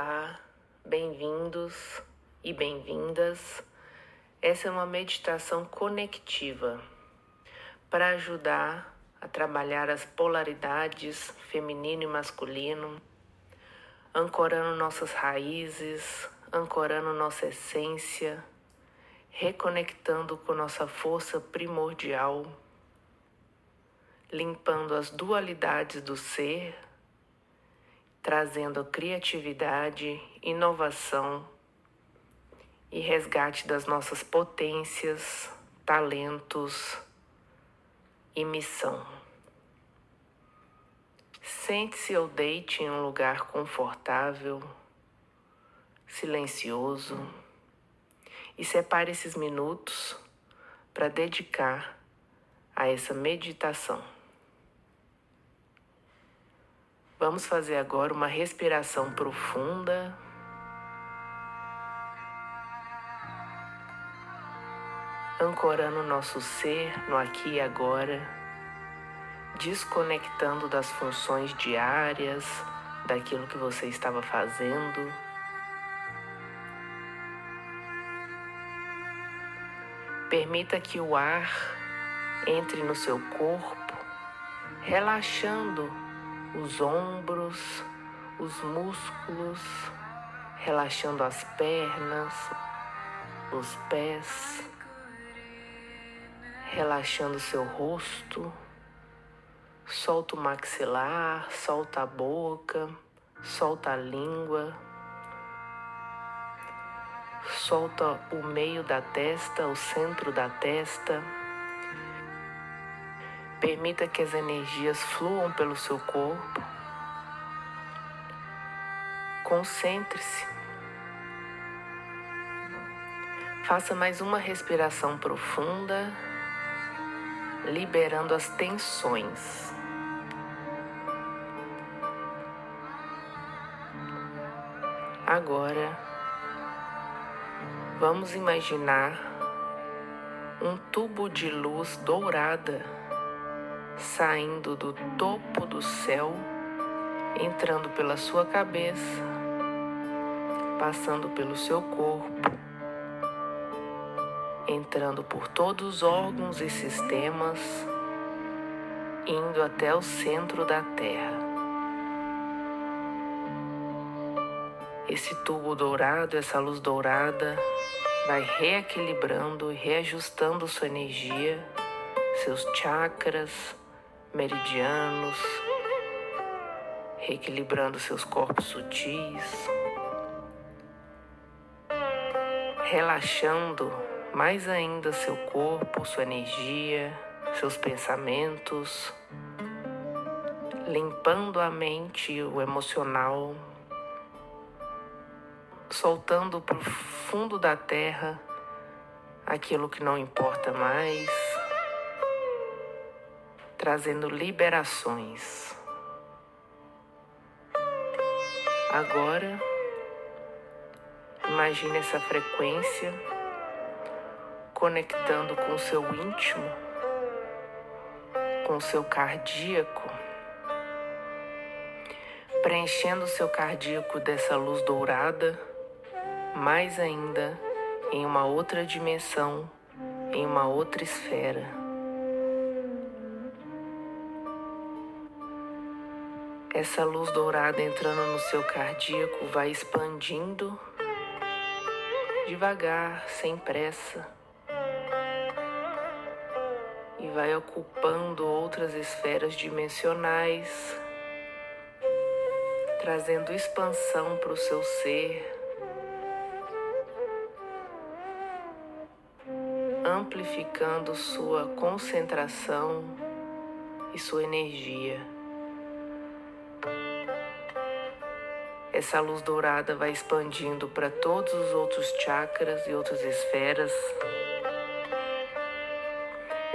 Olá, bem-vindos e bem-vindas. Essa é uma meditação conectiva para ajudar a trabalhar as polaridades feminino e masculino, ancorando nossas raízes, ancorando nossa essência, reconectando com nossa força primordial, limpando as dualidades do ser trazendo criatividade, inovação e resgate das nossas potências, talentos e missão. Sente-se ou deite em um lugar confortável, silencioso e separe esses minutos para dedicar a essa meditação. Vamos fazer agora uma respiração profunda. Ancorando nosso ser no aqui e agora, desconectando das funções diárias, daquilo que você estava fazendo. Permita que o ar entre no seu corpo, relaxando os ombros, os músculos, relaxando as pernas, os pés, relaxando seu rosto. Solta o maxilar, solta a boca, solta a língua, solta o meio da testa, o centro da testa. Permita que as energias fluam pelo seu corpo. Concentre-se. Faça mais uma respiração profunda, liberando as tensões. Agora, vamos imaginar um tubo de luz dourada saindo do topo do céu, entrando pela sua cabeça, passando pelo seu corpo, entrando por todos os órgãos e sistemas, indo até o centro da Terra. Esse tubo dourado, essa luz dourada, vai reequilibrando e reajustando sua energia, seus chakras, meridianos, reequilibrando seus corpos sutis, relaxando mais ainda seu corpo, sua energia, seus pensamentos, limpando a mente o emocional, soltando para o fundo da terra aquilo que não importa mais trazendo liberações. Agora, imagine essa frequência conectando com o seu íntimo, com o seu cardíaco, preenchendo o seu cardíaco dessa luz dourada, mais ainda em uma outra dimensão, em uma outra esfera. Essa luz dourada entrando no seu cardíaco vai expandindo devagar, sem pressa, e vai ocupando outras esferas dimensionais, trazendo expansão para o seu ser, amplificando sua concentração e sua energia. Essa luz dourada vai expandindo para todos os outros chakras e outras esferas,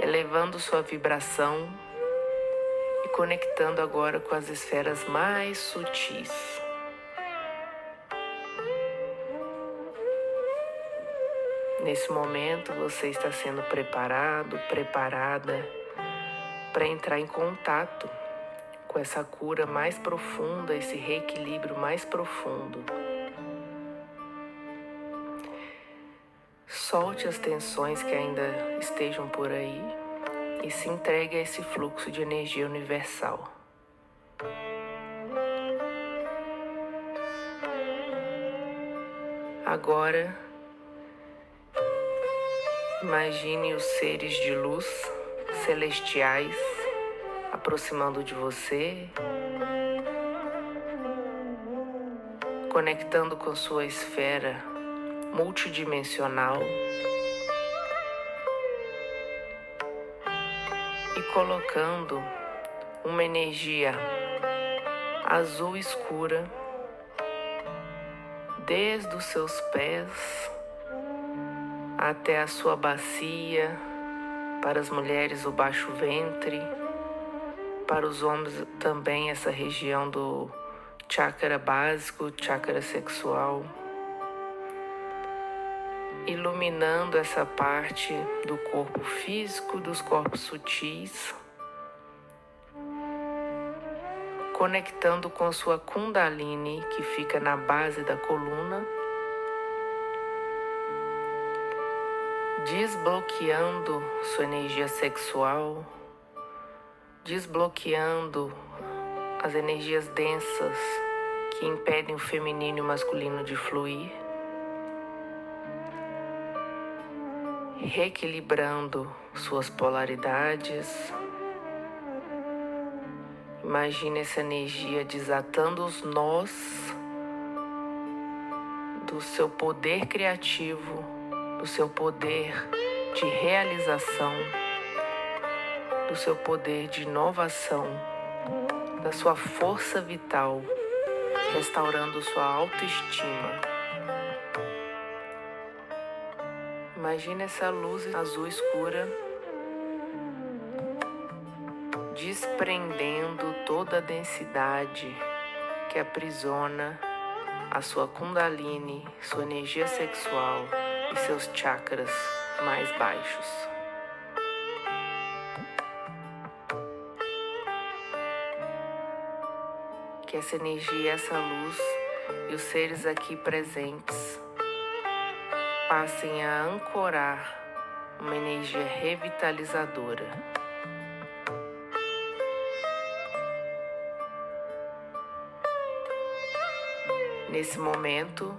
elevando sua vibração e conectando agora com as esferas mais sutis. Nesse momento você está sendo preparado, preparada para entrar em contato com essa cura mais profunda, esse reequilíbrio mais profundo. Solte as tensões que ainda estejam por aí e se entregue a esse fluxo de energia universal. Agora, imagine os seres de luz celestiais aproximando de você, conectando com sua esfera multidimensional e colocando uma energia azul escura desde os seus pés até a sua bacia, para as mulheres o baixo ventre, para os homens também essa região do chakra básico, chakra sexual, iluminando essa parte do corpo físico, dos corpos sutis. Conectando com sua Kundalini, que fica na base da coluna, desbloqueando sua energia sexual, desbloqueando as energias densas que impedem o feminino e o masculino de fluir, reequilibrando suas polaridades. Imagine essa energia desatando os nós do seu poder criativo, do seu poder de realização, do seu poder de inovação, da sua força vital, restaurando sua autoestima. Imagine essa luz azul escura desprendendo toda a densidade que aprisiona a sua Kundalini, sua energia sexual e seus chakras mais baixos. Que essa energia, essa luz e os seres aqui presentes passem a ancorar uma energia revitalizadora. Nesse momento,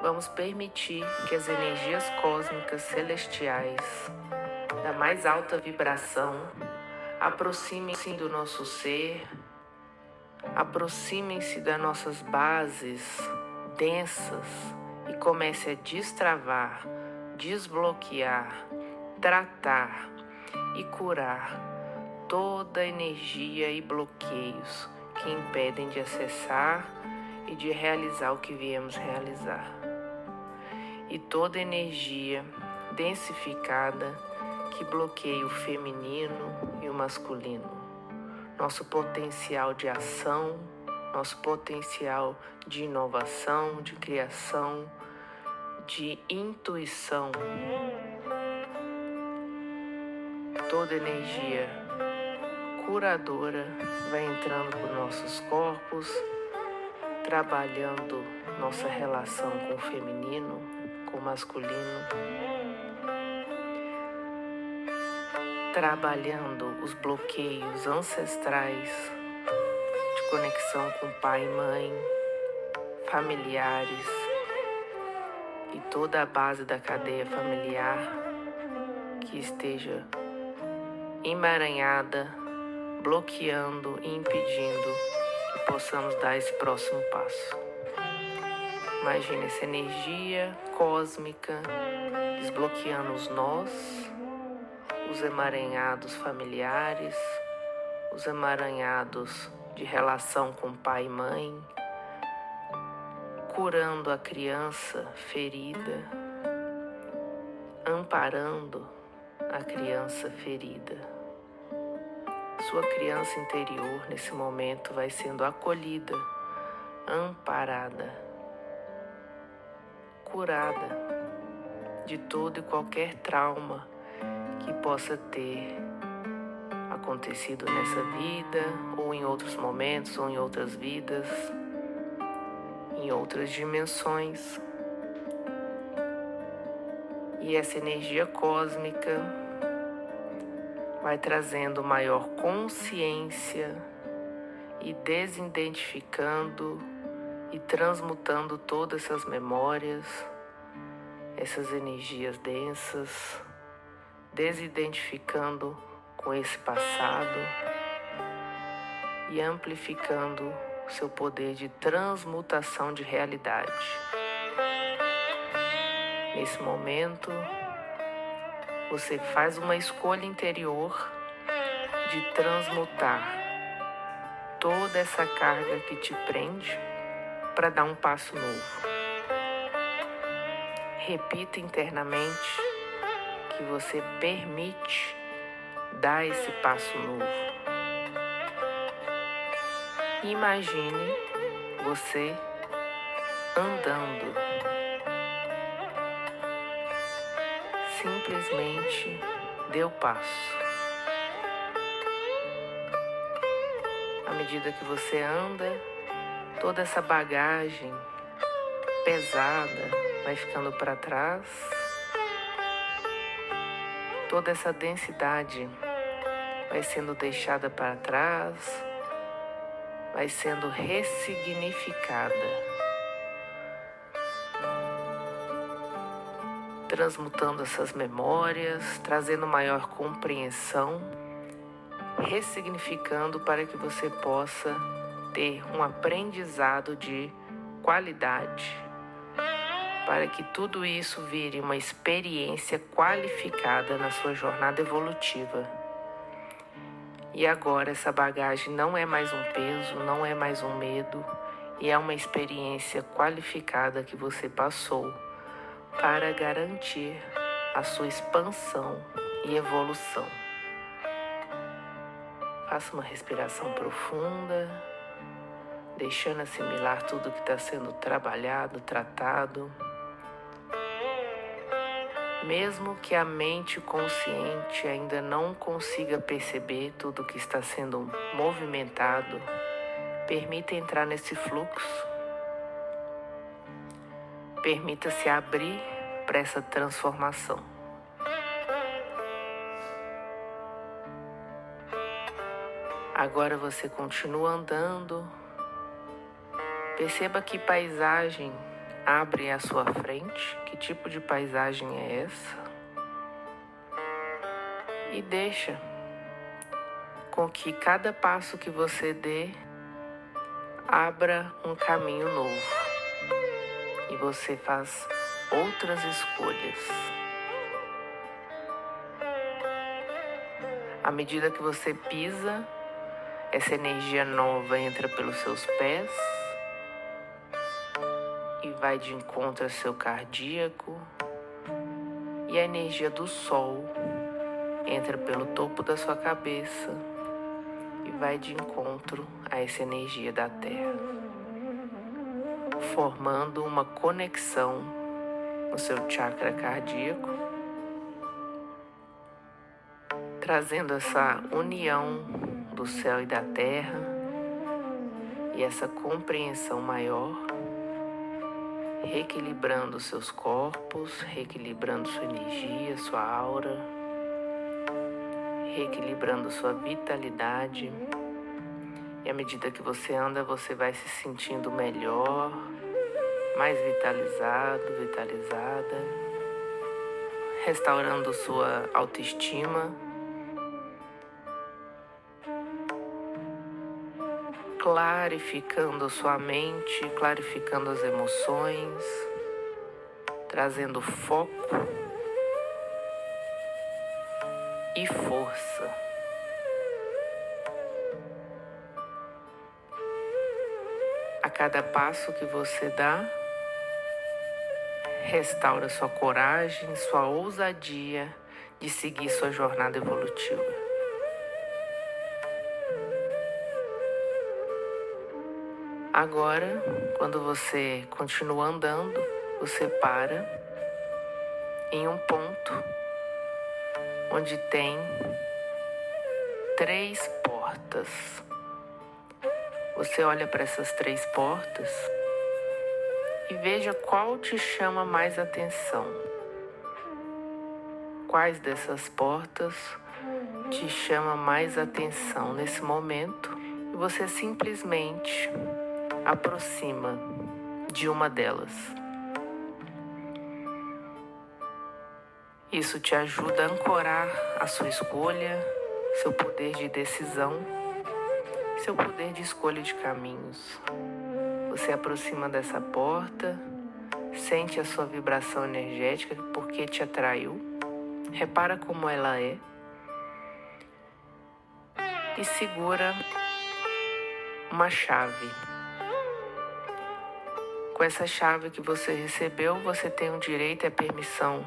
vamos permitir que as energias cósmicas celestiais da mais alta vibração aproximem-se do nosso ser, aproximem-se das nossas bases densas e comece a destravar, desbloquear, tratar e curar toda energia e bloqueios que impedem de acessar e de realizar o que viemos realizar. E toda energia densificada que bloqueia o feminino masculino, nosso potencial de ação, nosso potencial de inovação, de criação, de intuição. Toda energia curadora vai entrando por nossos corpos, trabalhando nossa relação com o feminino, com o masculino, trabalhando os bloqueios ancestrais de conexão com pai e mãe, familiares e toda a base da cadeia familiar que esteja emaranhada bloqueando e impedindo que possamos dar esse próximo passo. Imagine essa energia cósmica desbloqueando os nós, os emaranhados familiares, os emaranhados de relação com pai e mãe, curando a criança ferida, amparando a criança ferida. Sua criança interior nesse momento vai sendo acolhida, amparada, curada de todo e qualquer trauma que possa ter acontecido nessa vida, ou em outros momentos, ou em outras vidas, em outras dimensões. E essa energia cósmica vai trazendo maior consciência e desidentificando e transmutando todas essas memórias, essas energias densas, desidentificando com esse passado e amplificando seu poder de transmutação de realidade. Nesse momento, você faz uma escolha interior de transmutar toda essa carga que te prende para dar um passo novo. Repita internamente que você permite dar esse passo novo. Imagine você andando. Simplesmente o passo. À medida que você anda, toda essa bagagem pesada vai ficando para trás. Toda essa densidade vai sendo deixada para trás vai sendo ressignificada, transmutando essas memórias, trazendo maior compreensão, ressignificando para que você possa ter um aprendizado de qualidade, para que tudo isso vire uma experiência qualificada na sua jornada evolutiva. E agora essa bagagem não é mais um peso, não é mais um medo, e é uma experiência qualificada que você passou para garantir a sua expansão e evolução. Faça uma respiração profunda, deixando assimilar tudo que está sendo trabalhado, tratado. Mesmo que a mente consciente ainda não consiga perceber tudo que está sendo movimentado, permita entrar nesse fluxo. Permita-se abrir para essa transformação. Agora você continua andando. Perceba que paisagem abre à sua frente. Que tipo de paisagem é essa? E deixa com que cada passo que você dê abra um caminho novo e você faz outras escolhas. À medida que você pisa, essa energia nova entra pelos seus pés vai de encontro ao seu cardíaco e a energia do sol entra pelo topo da sua cabeça e vai de encontro a essa energia da Terra, formando uma conexão no seu chakra cardíaco, trazendo essa união do céu e da terra e essa compreensão maior reequilibrando seus corpos, reequilibrando sua energia, sua aura, reequilibrando sua vitalidade. E à medida que você anda, você vai se sentindo melhor, mais vitalizado, vitalizada, restaurando sua autoestima clarificando sua mente, clarificando as emoções, trazendo foco e força. A cada passo que você dá, restaura sua coragem, sua ousadia de seguir sua jornada evolutiva. Agora, quando você continua andando, você para em um ponto onde tem três portas. Você olha para essas três portas e veja qual te chama mais atenção. quais dessas portas te chama mais atenção nesse momento e você simplesmente aproxima de uma delas. Isso te ajuda a ancorar a sua escolha, seu poder de decisão, seu poder de escolha de caminhos. Você aproxima dessa porta, sente a sua vibração energética porque te atraiu, repara como ela é e segura uma chave. Com essa chave que você recebeu, você tem o direito e a permissão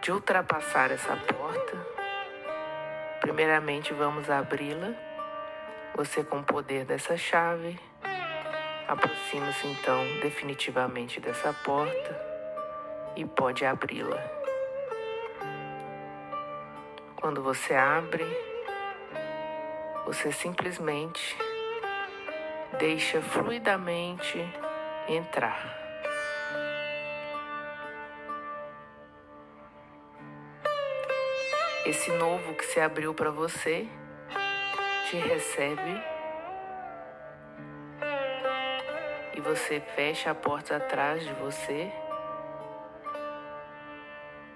de ultrapassar essa porta. Primeiramente, vamos abri-la. Você, com o poder dessa chave, aproxima-se então definitivamente dessa porta e pode abri-la. Quando você abre, você simplesmente deixa fluidamente entrar. Esse novo que se abriu para você te recebe e você fecha a porta atrás de você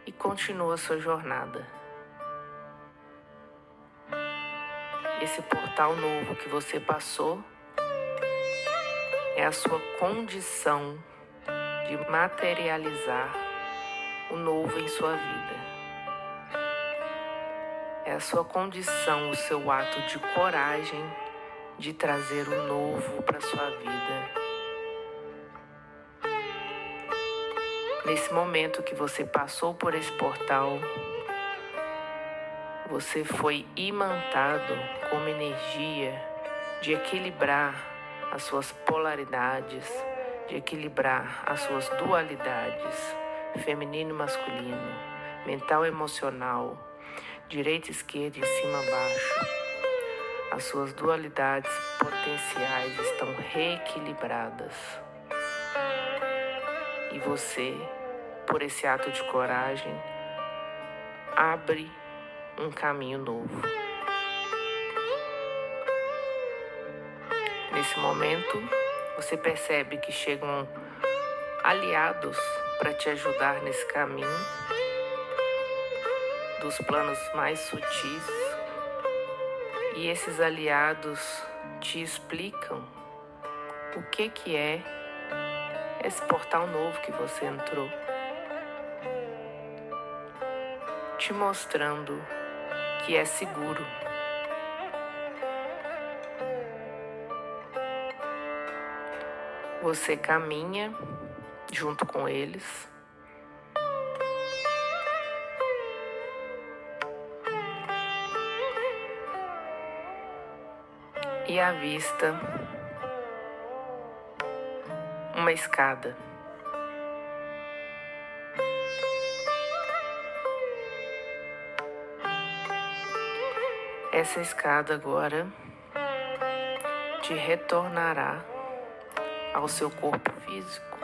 e continua sua jornada. Esse portal novo que você passou é a sua condição de materializar o novo em sua vida é a sua condição, o seu ato de coragem de trazer o novo para sua vida. Nesse momento que você passou por esse portal, você foi imantado com uma energia de equilibrar as suas polaridades, de equilibrar as suas dualidades, feminino e masculino, mental e emocional, direita, esquerda e cima, baixo. As suas dualidades potenciais estão reequilibradas. E você, por esse ato de coragem, abre um caminho novo. Nesse momento, você percebe que chegam aliados para te ajudar nesse caminho dos planos mais sutis e esses aliados te explicam o que que é esse portal novo que você entrou, te mostrando que é seguro. Você caminha junto com eles e avista uma escada. Essa escada agora te retornará ao seu corpo físico.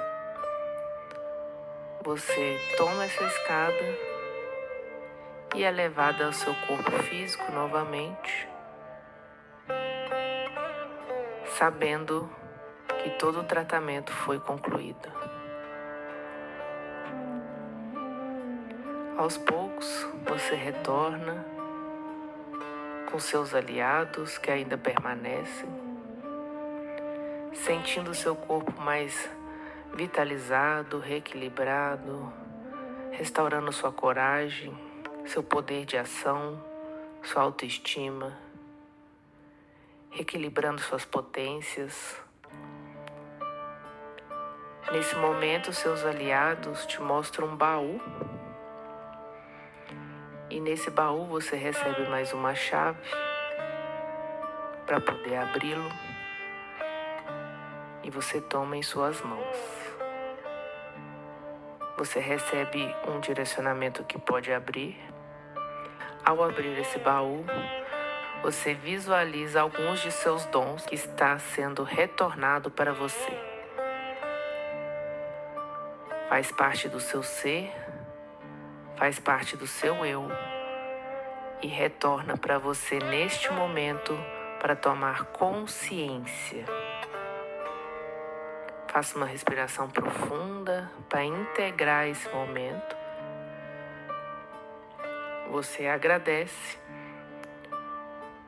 Você toma essa escada e é levada ao seu corpo físico novamente sabendo que todo o tratamento foi concluído. Aos poucos você retorna com seus aliados que ainda permanecem, sentindo seu corpo mais vitalizado, reequilibrado, restaurando sua coragem, seu poder de ação, sua autoestima equilibrando suas potências. Nesse momento, seus aliados te mostram um baú. E nesse baú você recebe mais uma chave para poder abri-lo. Você toma em suas mãos. Você recebe um direcionamento que pode abrir. Ao abrir esse baú, você visualiza alguns de seus dons que está sendo retornado para você. Faz parte do seu ser, faz parte do seu eu e retorna para você neste momento para tomar consciência. Faça uma respiração profunda para integrar esse momento. Você agradece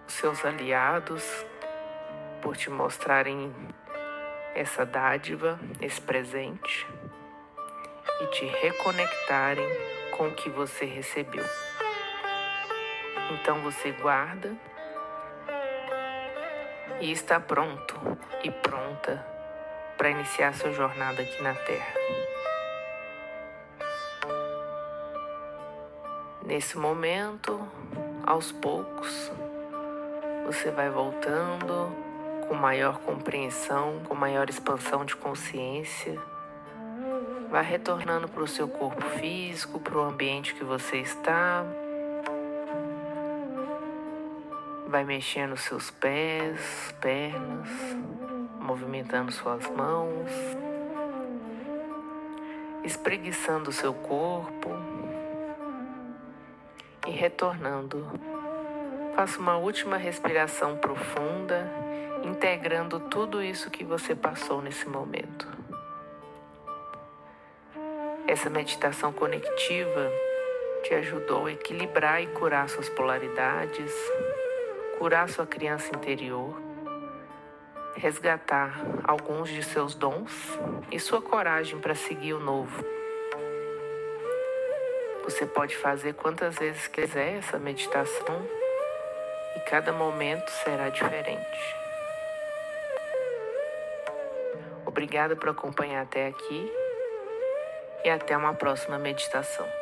os seus aliados por te mostrarem essa dádiva, esse presente e te reconectarem com o que você recebeu. Então você guarda e está pronto e pronta para iniciar sua jornada aqui na Terra. Nesse momento, aos poucos, você vai voltando com maior compreensão, com maior expansão de consciência. Vai retornando para o seu corpo físico, para o ambiente que você está. Vai mexendo seus pés, pernas movimentando suas mãos, espreguiçando seu corpo e retornando. Faça uma última respiração profunda, integrando tudo isso que você passou nesse momento. Essa meditação conectiva te ajudou a equilibrar e curar suas polaridades, curar sua criança interior resgatar alguns de seus dons e sua coragem para seguir o novo. Você pode fazer quantas vezes quiser essa meditação e cada momento será diferente. Obrigada por acompanhar até aqui e até uma próxima meditação.